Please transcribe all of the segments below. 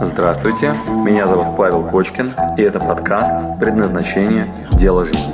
Здравствуйте, меня зовут Павел Кочкин, и это подкаст «Предназначение. Дело жизни».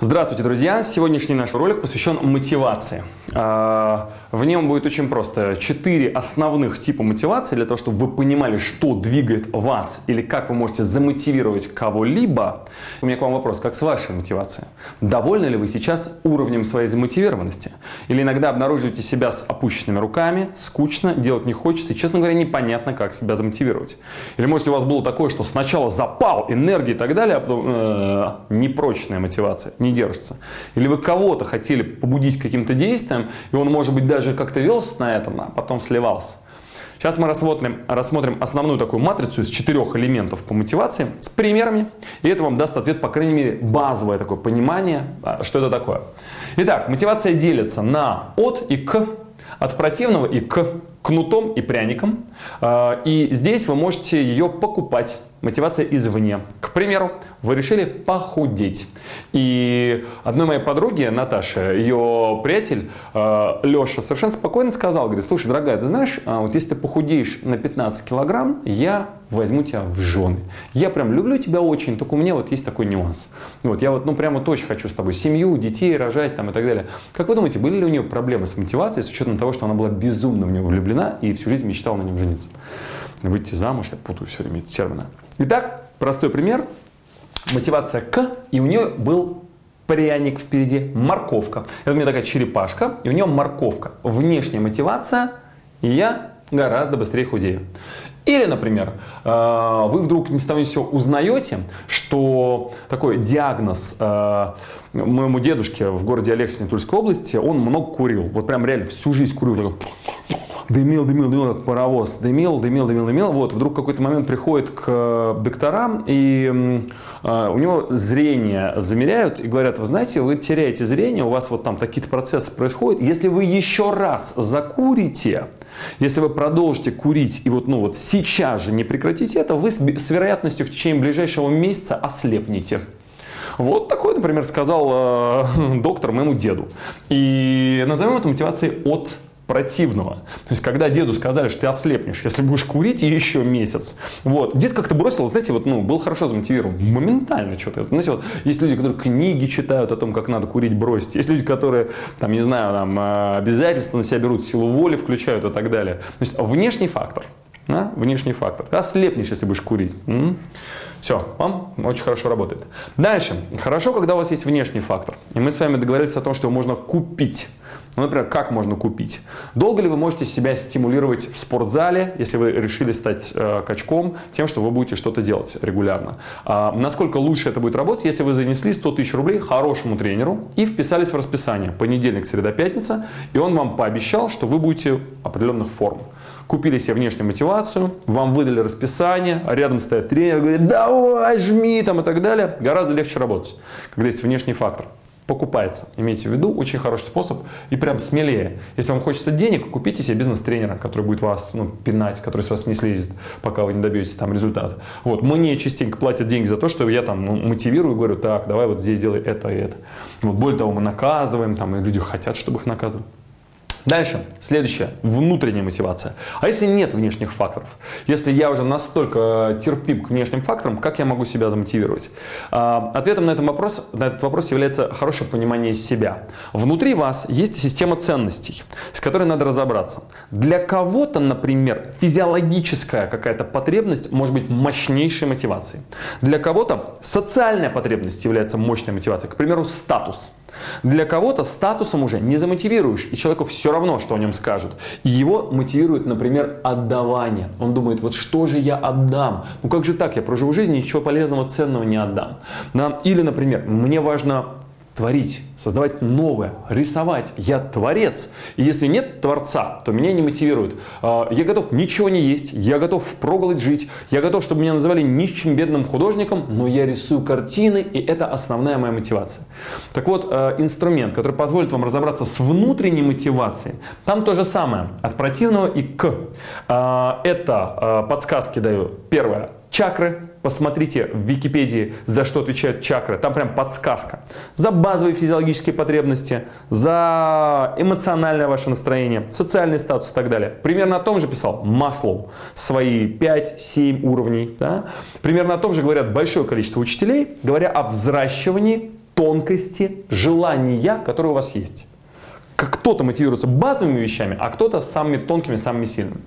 Здравствуйте, друзья! Сегодняшний наш ролик посвящен мотивации. А, в нем будет очень просто. Четыре основных типа мотивации для того, чтобы вы понимали, что двигает вас или как вы можете замотивировать кого-либо. У меня к вам вопрос, как с вашей мотивацией? Довольны ли вы сейчас уровнем своей замотивированности? Или иногда обнаруживаете себя с опущенными руками, скучно, делать не хочется и, честно говоря, непонятно, как себя замотивировать? Или может у вас было такое, что сначала запал, энергия и так далее, а потом э, непрочная мотивация, не держится? Или вы кого-то хотели побудить каким-то действием, и он, может быть, даже как-то велся на этом, а потом сливался. Сейчас мы рассмотрим, рассмотрим основную такую матрицу из четырех элементов по мотивации с примерами, и это вам даст ответ, по крайней мере, базовое такое понимание, а, что это такое. Итак, мотивация делится на от и к, от противного и к, кнутом и пряником. А, и здесь вы можете ее покупать мотивация извне. К примеру, вы решили похудеть. И одной моей подруге, Наташе, ее приятель э, Леша совершенно спокойно сказал, говорит, слушай, дорогая, ты знаешь, а вот если ты похудеешь на 15 килограмм, я возьму тебя в жены. Я прям люблю тебя очень, только у меня вот есть такой нюанс. Вот, я вот, ну, прямо вот очень хочу с тобой семью, детей рожать там и так далее. Как вы думаете, были ли у нее проблемы с мотивацией, с учетом того, что она была безумно в него влюблена и всю жизнь мечтала на нем жениться? Выйти замуж, я путаю все время эти термины. Итак, простой пример. Мотивация к, и у нее был пряник впереди, морковка. Это у меня такая черепашка, и у нее морковка. Внешняя мотивация, и я гораздо быстрее худею. Или, например, э, вы вдруг ни с того ни с сего узнаете, что такой диагноз э, моему дедушке в городе Алексине Тульской области, он много курил. Вот прям реально всю жизнь курил дымил, дымил, дымил, как паровоз, дымил, дымил, дымил, дымил. Вот, вдруг какой-то момент приходит к э, докторам, и э, у него зрение замеряют и говорят, вы знаете, вы теряете зрение, у вас вот там такие-то процессы происходят. Если вы еще раз закурите, если вы продолжите курить и вот, ну, вот сейчас же не прекратите это, вы с, с вероятностью в течение ближайшего месяца ослепнете. Вот такой, например, сказал э, доктор моему деду. И назовем это мотивацией от противного. То есть, когда деду сказали, что ты ослепнешь, если будешь курить еще месяц. Вот. Дед как-то бросил, знаете, вот, ну, был хорошо замотивирован. Моментально что-то. Знаете, вот, есть люди, которые книги читают о том, как надо курить, бросить. Есть люди, которые, там, не знаю, там, э, обязательства на себя берут, силу воли включают и так далее. То есть, внешний фактор. Да? Внешний фактор. Ты ослепнешь, если будешь курить. М-м? Все, вам очень хорошо работает. Дальше. Хорошо, когда у вас есть внешний фактор. И мы с вами договорились о том, что его можно купить. Ну, например, как можно купить? Долго ли вы можете себя стимулировать в спортзале, если вы решили стать э, качком, тем, что вы будете что-то делать регулярно? А, насколько лучше это будет работать, если вы занесли 100 тысяч рублей хорошему тренеру и вписались в расписание понедельник, среда, пятница, и он вам пообещал, что вы будете определенных форм купили себе внешнюю мотивацию, вам выдали расписание, а рядом стоит тренер, говорит, давай, жми там и так далее, гораздо легче работать, когда есть внешний фактор покупается. Имейте в виду, очень хороший способ и прям смелее. Если вам хочется денег, купите себе бизнес-тренера, который будет вас ну, пинать, который с вас не слезет, пока вы не добьетесь там результата. Вот. Мне частенько платят деньги за то, что я там ну, мотивирую, говорю, так, давай вот здесь делай это и это. Вот. Более того, мы наказываем, там, и люди хотят, чтобы их наказывали. Дальше, следующее, внутренняя мотивация. А если нет внешних факторов? Если я уже настолько терпим к внешним факторам, как я могу себя замотивировать? А, ответом на этот вопрос, на этот вопрос является хорошее понимание себя. Внутри вас есть система ценностей, с которой надо разобраться. Для кого-то, например, физиологическая какая-то потребность может быть мощнейшей мотивацией. Для кого-то социальная потребность является мощной мотивацией. К примеру, статус – для кого-то статусом уже не замотивируешь, и человеку все равно, что о нем скажут. Его мотивирует, например, отдавание. Он думает, вот что же я отдам? Ну как же так, я проживу жизнь, ничего полезного, ценного не отдам. Да? Или, например, мне важно творить, создавать новое, рисовать. Я творец. И если нет творца, то меня не мотивирует. А, я готов ничего не есть, я готов впроголодь жить, я готов, чтобы меня называли нищим бедным художником, но я рисую картины, и это основная моя мотивация. Так вот, а, инструмент, который позволит вам разобраться с внутренней мотивацией, там то же самое, от противного и к. А, это подсказки даю. Первое Чакры, посмотрите в Википедии, за что отвечают чакры. Там прям подсказка. За базовые физиологические потребности, за эмоциональное ваше настроение, социальный статус и так далее. Примерно о том же писал Маслоу. Свои 5-7 уровней. Да? Примерно о том же говорят большое количество учителей, говоря о взращивании тонкости желания, которые у вас есть. Как кто-то мотивируется базовыми вещами, а кто-то самыми тонкими, самыми сильными.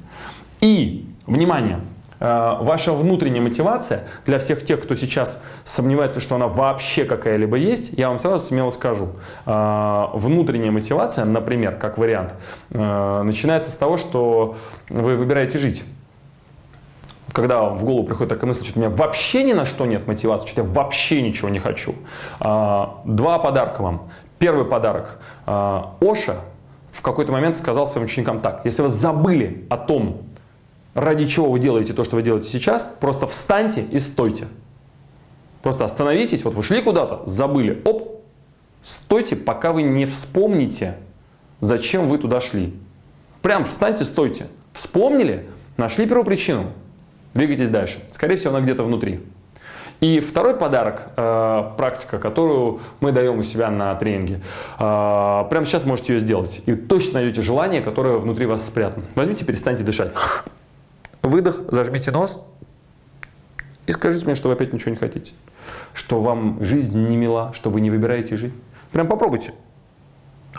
И, внимание, ваша внутренняя мотивация для всех тех, кто сейчас сомневается, что она вообще какая-либо есть, я вам сразу смело скажу. Э, внутренняя мотивация, например, как вариант, э, начинается с того, что вы выбираете жить когда в голову приходит такая мысль, что у меня вообще ни на что нет мотивации, что я вообще ничего не хочу. Два подарка вам. Первый подарок. Оша в какой-то момент сказал своим ученикам так. Если вы забыли о том, ради чего вы делаете то, что вы делаете сейчас, просто встаньте и стойте. Просто остановитесь, вот вы шли куда-то, забыли, оп, стойте, пока вы не вспомните, зачем вы туда шли. Прям встаньте, стойте. Вспомнили, нашли первопричину, двигайтесь дальше. Скорее всего, она где-то внутри. И второй подарок, э, практика, которую мы даем у себя на тренинге. Э, прямо сейчас можете ее сделать. И точно найдете желание, которое внутри вас спрятано. Возьмите, перестаньте дышать. Выдох, зажмите нос и скажите мне, что вы опять ничего не хотите. Что вам жизнь не мила, что вы не выбираете жить. Прям попробуйте.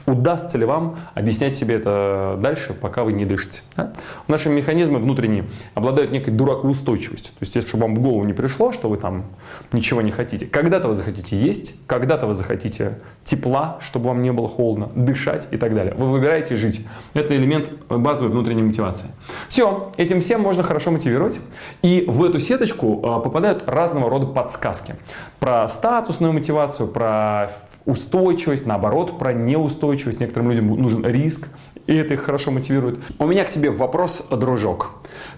Удастся ли вам объяснять себе это дальше, пока вы не дышите? Да? Наши механизмы внутренние обладают некой дуракоустойчивостью. То есть, если вам в голову не пришло, что вы там ничего не хотите. Когда-то вы захотите есть, когда-то вы захотите тепла, чтобы вам не было холодно, дышать и так далее. Вы выбираете жить. Это элемент базовой внутренней мотивации. Все, этим всем можно хорошо мотивировать. И в эту сеточку а, попадают разного рода подсказки. Про статусную мотивацию, про устойчивость, наоборот, про неустойчивость. Некоторым людям нужен риск, и это их хорошо мотивирует. У меня к тебе вопрос, дружок.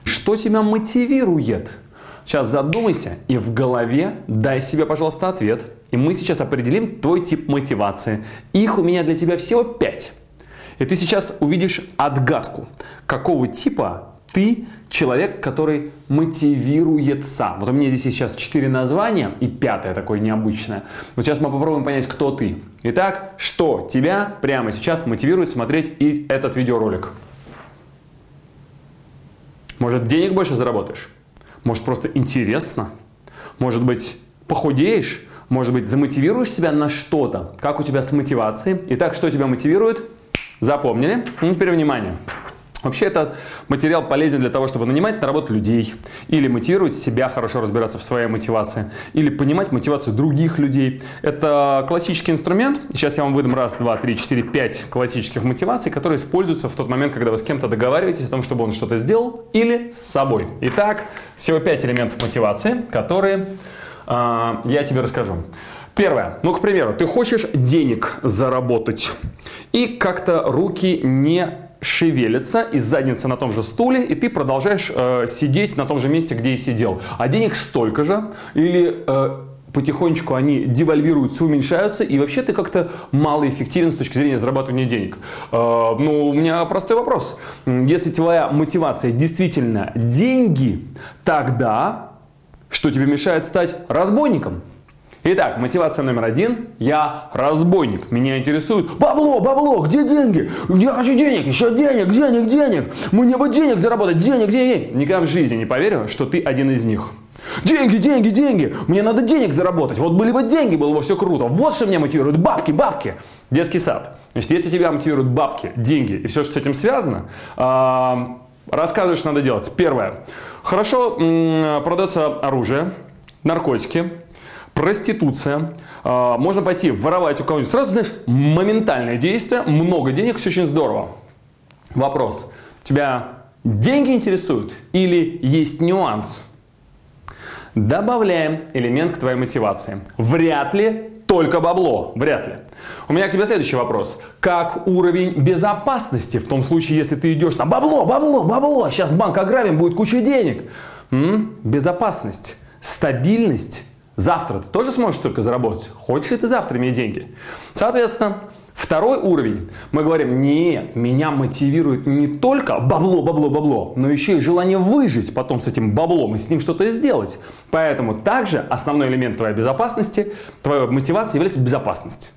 Что тебя мотивирует? Сейчас задумайся и в голове дай себе, пожалуйста, ответ. И мы сейчас определим твой тип мотивации. Их у меня для тебя всего пять. И ты сейчас увидишь отгадку, какого типа ты человек, который мотивируется. Вот у меня здесь сейчас четыре названия и пятое такое необычное. Вот сейчас мы попробуем понять, кто ты. Итак, что тебя прямо сейчас мотивирует смотреть и этот видеоролик? Может, денег больше заработаешь? Может, просто интересно? Может быть, похудеешь? Может быть, замотивируешь себя на что-то? Как у тебя с мотивацией? Итак, что тебя мотивирует? Запомнили? Ну, теперь внимание. Вообще этот материал полезен для того, чтобы нанимать на работу людей, или мотивировать себя хорошо разбираться в своей мотивации, или понимать мотивацию других людей. Это классический инструмент. Сейчас я вам выдам раз, два, три, четыре, пять классических мотиваций, которые используются в тот момент, когда вы с кем-то договариваетесь о том, чтобы он что-то сделал, или с собой. Итак, всего пять элементов мотивации, которые э, я тебе расскажу. Первое. Ну, к примеру, ты хочешь денег заработать, и как-то руки не шевелится из задницы на том же стуле, и ты продолжаешь э, сидеть на том же месте, где и сидел. А денег столько же, или э, потихонечку они девальвируются, уменьшаются, и вообще ты как-то малоэффективен с точки зрения зарабатывания денег. Э, ну, у меня простой вопрос. Если твоя мотивация действительно деньги, тогда что тебе мешает стать разбойником? Итак, мотивация номер один. Я разбойник. Меня интересует бабло, бабло, где деньги? Я хочу денег, еще денег, денег, денег. Мне бы денег заработать, денег, денег. Никогда в жизни не поверю, что ты один из них. Деньги, деньги, деньги. Мне надо денег заработать. Вот были бы деньги, было бы все круто. Вот что меня мотивирует. Бабки, бабки. Детский сад. Значит, если тебя мотивируют бабки, деньги и все, что с этим связано, э, рассказываешь, что надо делать. Первое. Хорошо продается оружие, наркотики, проституция, а, можно пойти воровать у кого-нибудь. Сразу, знаешь, моментальное действие, много денег, все очень здорово. Вопрос. Тебя деньги интересуют или есть нюанс? Добавляем элемент к твоей мотивации. Вряд ли только бабло. Вряд ли. У меня к тебе следующий вопрос. Как уровень безопасности в том случае, если ты идешь там бабло, бабло, бабло, сейчас банк ограбим, будет куча денег. М? Безопасность, стабильность Завтра ты тоже сможешь только заработать. Хочешь ли ты завтра иметь деньги? Соответственно, Второй уровень. Мы говорим, нет, меня мотивирует не только бабло, бабло, бабло, но еще и желание выжить потом с этим баблом и с ним что-то сделать. Поэтому также основной элемент твоей безопасности, твоей мотивации является безопасность.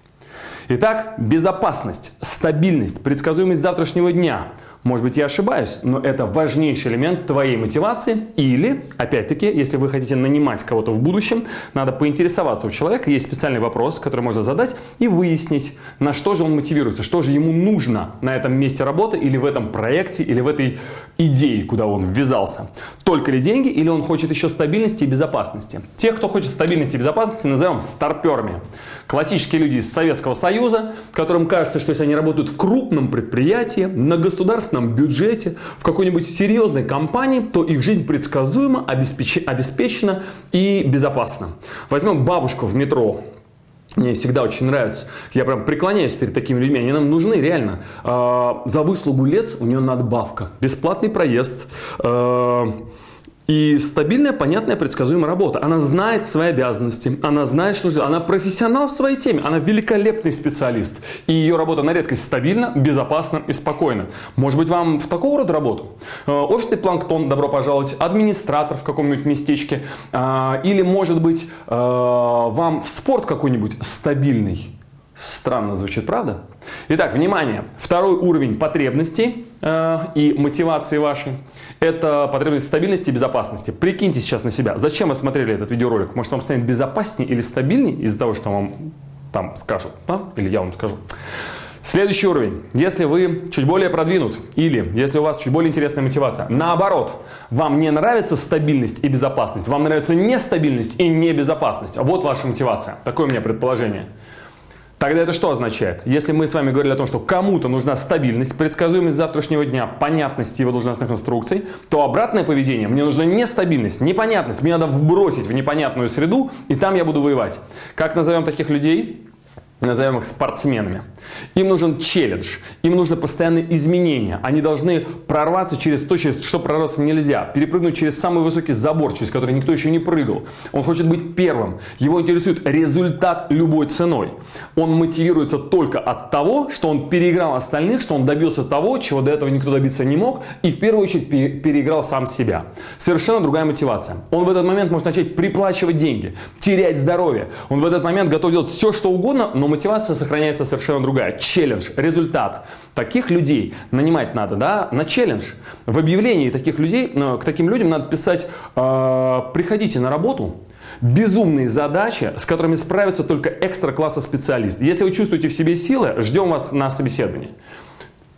Итак, безопасность, стабильность, предсказуемость завтрашнего дня – может быть, я ошибаюсь, но это важнейший элемент твоей мотивации. Или, опять-таки, если вы хотите нанимать кого-то в будущем, надо поинтересоваться у человека. Есть специальный вопрос, который можно задать и выяснить, на что же он мотивируется, что же ему нужно на этом месте работы или в этом проекте, или в этой идее, куда он ввязался. Только ли деньги, или он хочет еще стабильности и безопасности. Тех, кто хочет стабильности и безопасности, назовем старперами. Классические люди из Советского Союза, которым кажется, что если они работают в крупном предприятии, на государственном бюджете, в какой-нибудь серьезной компании, то их жизнь предсказуема, обеспечена и безопасна. Возьмем бабушку в метро, мне всегда очень нравится. Я прям преклоняюсь перед такими людьми. Они нам нужны, реально. Э, за выслугу лет у нее надбавка. Бесплатный проезд. И стабильная, понятная, предсказуемая работа. Она знает свои обязанности, она знает, что. Она профессионал в своей теме, она великолепный специалист. И ее работа на редкость стабильна, безопасна и спокойна. Может быть, вам в такого рода работу? Э, офисный планктон, добро пожаловать, администратор в каком-нибудь местечке. Э, или, может быть, э, вам в спорт какой-нибудь стабильный. Странно звучит, правда? Итак, внимание. Второй уровень потребностей э, и мотивации вашей – это потребность стабильности и безопасности. Прикиньте сейчас на себя. Зачем вы смотрели этот видеоролик? Может, вам станет безопаснее или стабильнее из-за того, что вам там скажут, да? или я вам скажу. Следующий уровень. Если вы чуть более продвинут или если у вас чуть более интересная мотивация, наоборот, вам не нравится стабильность и безопасность, вам нравится нестабильность и небезопасность. Вот ваша мотивация. Такое у меня предположение. Тогда это что означает? Если мы с вами говорили о том, что кому-то нужна стабильность, предсказуемость завтрашнего дня, понятность его должностных инструкций, то обратное поведение, мне нужна нестабильность, непонятность, мне надо вбросить в непонятную среду, и там я буду воевать. Как назовем таких людей? Назовем их спортсменами. Им нужен челлендж, им нужно постоянные изменения. Они должны прорваться через то, через что прорваться нельзя. Перепрыгнуть через самый высокий забор, через который никто еще не прыгал. Он хочет быть первым. Его интересует результат любой ценой. Он мотивируется только от того, что он переиграл остальных, что он добился того, чего до этого никто добиться не мог. И в первую очередь переиграл сам себя. Совершенно другая мотивация. Он в этот момент может начать приплачивать деньги, терять здоровье. Он в этот момент готов делать все, что угодно, но мотивация сохраняется совершенно другая. Челлендж, результат. Таких людей нанимать надо, да, на челлендж. В объявлении таких людей, э, к таким людям надо писать, э, приходите на работу, безумные задачи, с которыми справится только экстра-класса специалист. Если вы чувствуете в себе силы, ждем вас на собеседовании.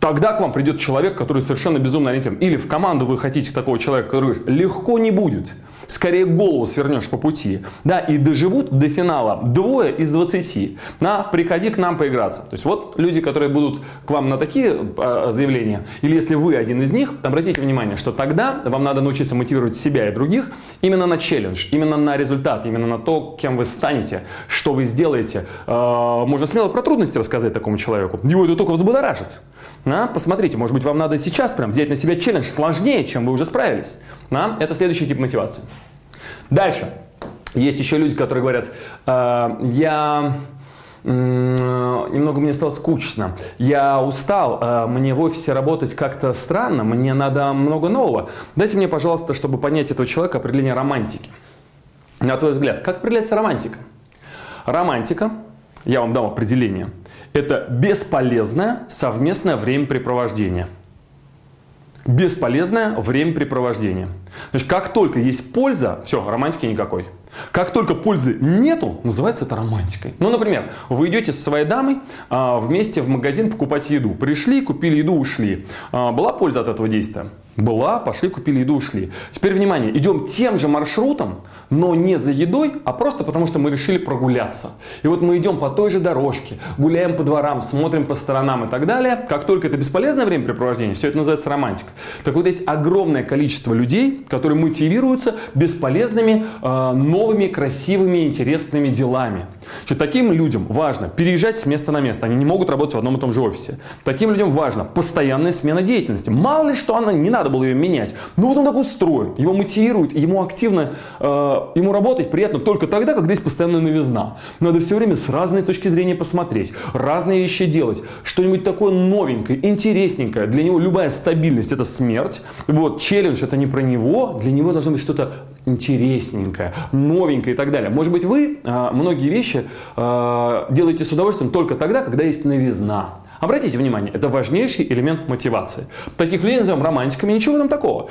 Тогда к вам придет человек, который совершенно безумно ориентирован. Или в команду вы хотите такого человека, который легко не будет. Скорее голову свернешь по пути. Да, и доживут до финала двое из двадцати. На, приходи к нам поиграться. То есть вот люди, которые будут к вам на такие э, заявления, или если вы один из них, обратите внимание, что тогда вам надо научиться мотивировать себя и других именно на челлендж, именно на результат, именно на то, кем вы станете, что вы сделаете. Э, можно смело про трудности рассказать такому человеку. Его это только взбудоражит. Да? Посмотрите, может быть, вам надо сейчас прям взять на себя челлендж сложнее, чем вы уже справились. Да? Это следующий тип мотивации. Дальше. Есть еще люди, которые говорят, э, я немного мне стало скучно. Я устал, э, мне в офисе работать как-то странно, мне надо много нового. Дайте мне, пожалуйста, чтобы понять этого человека определение романтики. На твой взгляд, как определяется романтика? Романтика, я вам дам определение – это бесполезное совместное времяпрепровождение. Бесполезное времяпрепровождение. Значит, как только есть польза, все, романтики никакой. Как только пользы нету, называется это романтикой. Ну, например, вы идете со своей дамой а, вместе в магазин покупать еду. Пришли, купили еду, ушли. А, была польза от этого действия? Была, пошли, купили еду, ушли. Теперь, внимание, идем тем же маршрутом, но не за едой, а просто потому, что мы решили прогуляться. И вот мы идем по той же дорожке, гуляем по дворам, смотрим по сторонам и так далее. Как только это бесполезное времяпрепровождение, все это называется романтика. Так вот, есть огромное количество людей, которые мотивируются бесполезными, э, новыми, красивыми, интересными делами. Значит, таким людям важно переезжать с места на место. Они не могут работать в одном и том же офисе. Таким людям важно постоянная смена деятельности. Мало ли что она не надо надо было ее менять. Ну вот он так устроен, его мотивирует, ему активно, э, ему работать приятно только тогда, когда есть постоянная новизна. Надо все время с разной точки зрения посмотреть, разные вещи делать, что-нибудь такое новенькое, интересненькое. Для него любая стабильность это смерть. Вот, челлендж это не про него, для него должно быть что-то интересненькое, новенькое и так далее. Может быть, вы э, многие вещи э, делаете с удовольствием только тогда, когда есть новизна. Обратите внимание, это важнейший элемент мотивации. Таких людей называем романтиками, ничего в этом такого.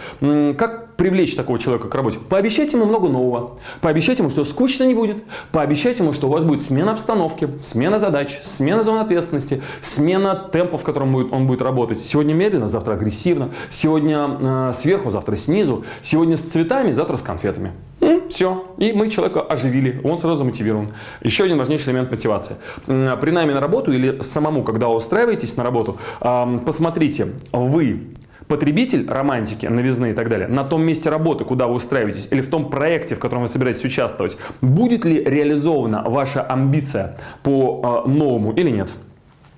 Как привлечь такого человека к работе? Пообещайте ему много нового. Пообещайте ему, что скучно не будет. Пообещайте ему, что у вас будет смена обстановки, смена задач, смена зон ответственности, смена темпа, в котором он будет работать. Сегодня медленно, завтра агрессивно. Сегодня э, сверху, завтра снизу. Сегодня с цветами, завтра с конфетами. Все. И мы человека оживили. Он сразу мотивирован. Еще один важнейший элемент мотивации. При найме на работу или самому, когда устраиваетесь на работу, посмотрите, вы потребитель романтики, новизны и так далее, на том месте работы, куда вы устраиваетесь, или в том проекте, в котором вы собираетесь участвовать, будет ли реализована ваша амбиция по новому или нет?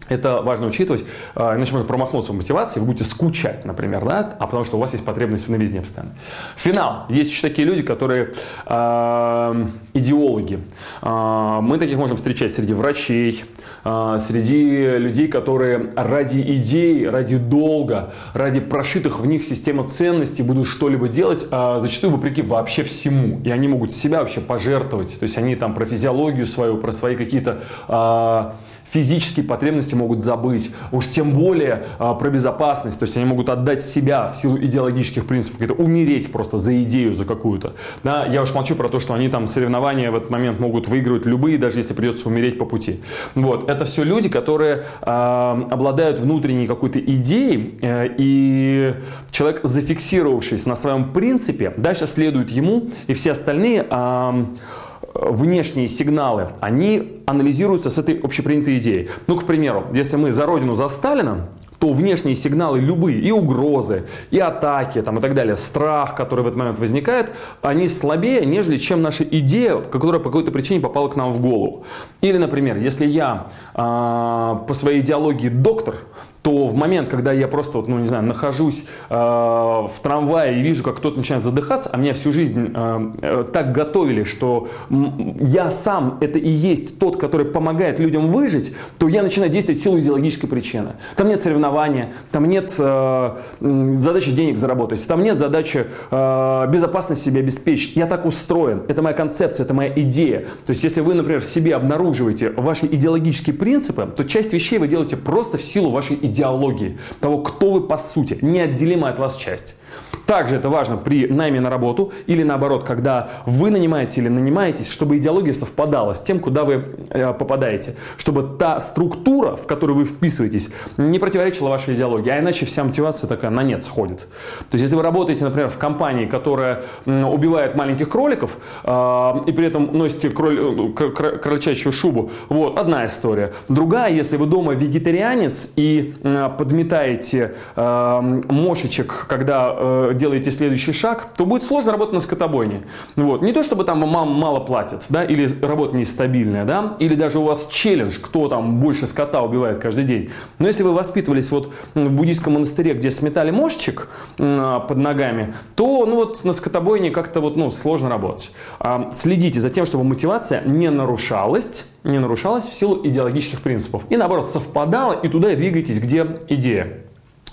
Это важно учитывать, а, иначе можно промахнуться в мотивации, вы будете скучать, например, да, а потому что у вас есть потребность в новизне постоянно. Финал. Есть еще такие люди, которые э, идеологи. Э, мы таких можем встречать среди врачей, э, среди людей, которые ради идей, ради долга, ради прошитых в них системы ценностей будут что-либо делать, э, зачастую вопреки вообще всему. И они могут себя вообще пожертвовать. То есть они там про физиологию свою, про свои какие-то... Э, физические потребности могут забыть, уж тем более а, про безопасность, то есть они могут отдать себя в силу идеологических принципов, это умереть просто за идею, за какую-то. Да, я уж молчу про то, что они там соревнования в этот момент могут выигрывать любые, даже если придется умереть по пути. Вот, это все люди, которые э, обладают внутренней какой-то идеей, э, и человек, зафиксировавшись на своем принципе, дальше следует ему, и все остальные э, внешние сигналы, они анализируются с этой общепринятой идеей. Ну, к примеру, если мы за Родину, за Сталина, то внешние сигналы любые, и угрозы, и атаки, там, и так далее, страх, который в этот момент возникает, они слабее, нежели чем наша идея, которая по какой-то причине попала к нам в голову. Или, например, если я э, по своей идеологии доктор, то в момент, когда я просто, вот, ну не знаю, нахожусь э, в трамвае и вижу, как кто-то начинает задыхаться, а меня всю жизнь э, э, так готовили, что я сам это и есть тот, который помогает людям выжить, то я начинаю действовать в силу идеологической причины. Там нет соревнования, там нет э, задачи денег заработать, там нет задачи э, безопасность себе обеспечить. Я так устроен, это моя концепция, это моя идея. То есть, если вы, например, в себе обнаруживаете ваши идеологические принципы, то часть вещей вы делаете просто в силу вашей идеологии идеологии, того, кто вы по сути, неотделимая от вас часть. Также это важно при найме на работу или наоборот, когда вы нанимаете или нанимаетесь, чтобы идеология совпадала с тем, куда вы э, попадаете. Чтобы та структура, в которую вы вписываетесь, не противоречила вашей идеологии. А иначе вся мотивация такая на нет сходит. То есть, если вы работаете, например, в компании, которая убивает маленьких кроликов э, и при этом носите кроль, э, шубу, вот, одна история. Другая, если вы дома вегетарианец и подметаете мошечек, когда делаете следующий шаг, то будет сложно работать на скотобойне. Вот. Не то, чтобы там вам мало платят, да, или работа нестабильная, да, или даже у вас челлендж, кто там больше скота убивает каждый день. Но если вы воспитывались вот в буддийском монастыре, где сметали мошечек под ногами, то ну вот на скотобойне как-то вот ну сложно работать. А, следите за тем, чтобы мотивация не нарушалась, не нарушалась в силу идеологических принципов. И наоборот, совпадала, и туда двигайтесь, где идея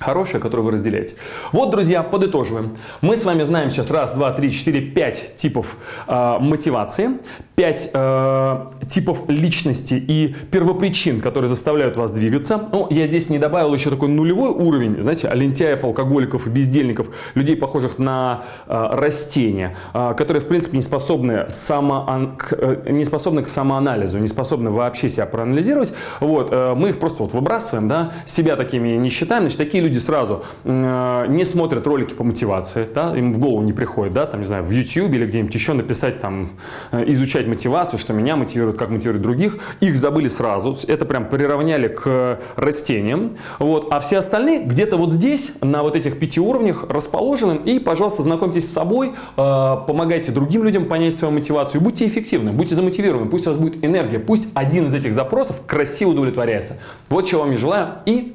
хорошее, которое вы разделяете. Вот, друзья, подытоживаем. Мы с вами знаем сейчас раз, два, три, четыре, пять типов э, мотивации, пять э, типов личности и первопричин, которые заставляют вас двигаться. Ну, я здесь не добавил еще такой нулевой уровень, знаете, лентяев, алкоголиков и бездельников, людей, похожих на э, растения, э, которые, в принципе, не способны, само, к, э, не способны к самоанализу, не способны вообще себя проанализировать. Вот, э, мы их просто вот выбрасываем, да, себя такими не считаем, значит, такие люди люди сразу э, не смотрят ролики по мотивации, да, им в голову не приходит, да, там, не знаю, в YouTube или где-нибудь еще написать, там, э, изучать мотивацию, что меня мотивирует, как мотивирует других, их забыли сразу, это прям приравняли к растениям, вот, а все остальные где-то вот здесь, на вот этих пяти уровнях расположены, и, пожалуйста, знакомьтесь с собой, э, помогайте другим людям понять свою мотивацию, будьте эффективны, будьте замотивированы, пусть у вас будет энергия, пусть один из этих запросов красиво удовлетворяется. Вот чего вам и желаю, и